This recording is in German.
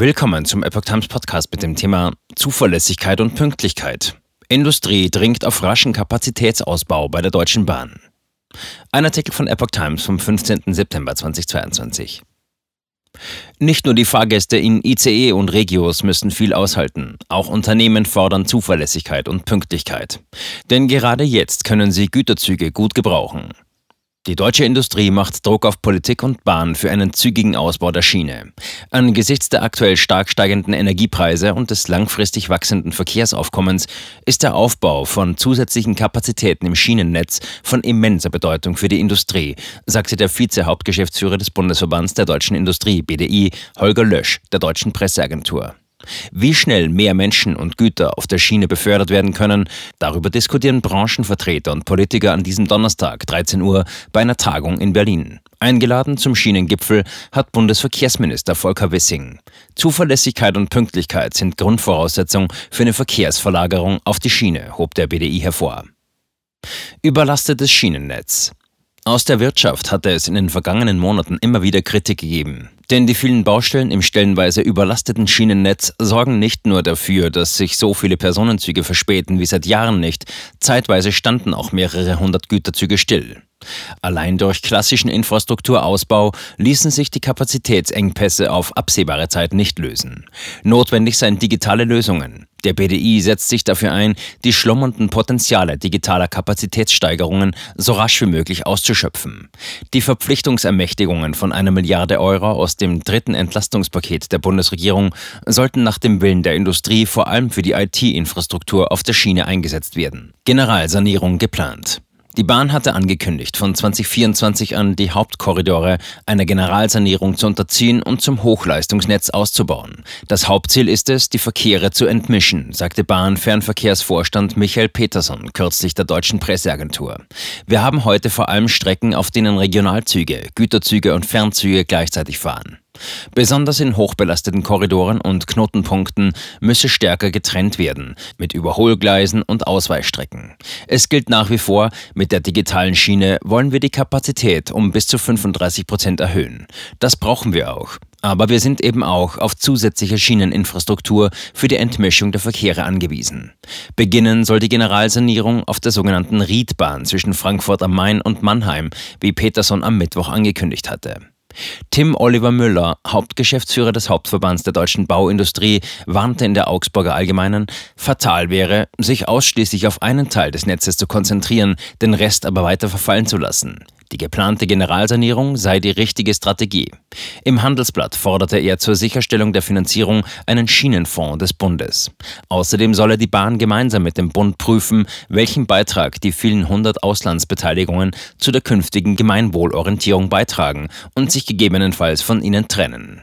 Willkommen zum Epoch Times Podcast mit dem Thema Zuverlässigkeit und Pünktlichkeit. Industrie dringt auf raschen Kapazitätsausbau bei der Deutschen Bahn. Ein Artikel von Epoch Times vom 15. September 2022. Nicht nur die Fahrgäste in ICE und Regios müssen viel aushalten, auch Unternehmen fordern Zuverlässigkeit und Pünktlichkeit. Denn gerade jetzt können sie Güterzüge gut gebrauchen. Die deutsche Industrie macht Druck auf Politik und Bahn für einen zügigen Ausbau der Schiene. Angesichts der aktuell stark steigenden Energiepreise und des langfristig wachsenden Verkehrsaufkommens ist der Aufbau von zusätzlichen Kapazitäten im Schienennetz von immenser Bedeutung für die Industrie, sagte der Vize-Hauptgeschäftsführer des Bundesverbands der deutschen Industrie BDI, Holger Lösch, der deutschen Presseagentur. Wie schnell mehr Menschen und Güter auf der Schiene befördert werden können, darüber diskutieren Branchenvertreter und Politiker an diesem Donnerstag, 13 Uhr, bei einer Tagung in Berlin. Eingeladen zum Schienengipfel hat Bundesverkehrsminister Volker Wissing. Zuverlässigkeit und Pünktlichkeit sind Grundvoraussetzung für eine Verkehrsverlagerung auf die Schiene, hob der BDI hervor. Überlastetes Schienennetz. Aus der Wirtschaft hatte es in den vergangenen Monaten immer wieder Kritik gegeben. Denn die vielen Baustellen im stellenweise überlasteten Schienennetz sorgen nicht nur dafür, dass sich so viele Personenzüge verspäten wie seit Jahren nicht, zeitweise standen auch mehrere hundert Güterzüge still. Allein durch klassischen Infrastrukturausbau ließen sich die Kapazitätsengpässe auf absehbare Zeit nicht lösen. Notwendig seien digitale Lösungen. Der BDI setzt sich dafür ein, die schlummernden Potenziale digitaler Kapazitätssteigerungen so rasch wie möglich auszuschöpfen. Die Verpflichtungsermächtigungen von einer Milliarde Euro aus dem dritten Entlastungspaket der Bundesregierung sollten nach dem Willen der Industrie vor allem für die IT-Infrastruktur auf der Schiene eingesetzt werden. Generalsanierung geplant. Die Bahn hatte angekündigt, von 2024 an die Hauptkorridore einer Generalsanierung zu unterziehen und zum Hochleistungsnetz auszubauen. Das Hauptziel ist es, die Verkehre zu entmischen, sagte Bahn-Fernverkehrsvorstand Michael Peterson kürzlich der deutschen Presseagentur. Wir haben heute vor allem Strecken, auf denen Regionalzüge, Güterzüge und Fernzüge gleichzeitig fahren. Besonders in hochbelasteten Korridoren und Knotenpunkten müsse stärker getrennt werden, mit Überholgleisen und Ausweichstrecken. Es gilt nach wie vor, mit der digitalen Schiene wollen wir die Kapazität um bis zu 35 Prozent erhöhen. Das brauchen wir auch. Aber wir sind eben auch auf zusätzliche Schieneninfrastruktur für die Entmischung der Verkehre angewiesen. Beginnen soll die Generalsanierung auf der sogenannten Riedbahn zwischen Frankfurt am Main und Mannheim, wie Peterson am Mittwoch angekündigt hatte. Tim Oliver Müller, Hauptgeschäftsführer des Hauptverbands der deutschen Bauindustrie, warnte in der Augsburger Allgemeinen, fatal wäre, sich ausschließlich auf einen Teil des Netzes zu konzentrieren, den Rest aber weiter verfallen zu lassen. Die geplante Generalsanierung sei die richtige Strategie. Im Handelsblatt forderte er zur Sicherstellung der Finanzierung einen Schienenfonds des Bundes. Außerdem solle die Bahn gemeinsam mit dem Bund prüfen, welchen Beitrag die vielen hundert Auslandsbeteiligungen zu der künftigen Gemeinwohlorientierung beitragen und sich gegebenenfalls von ihnen trennen.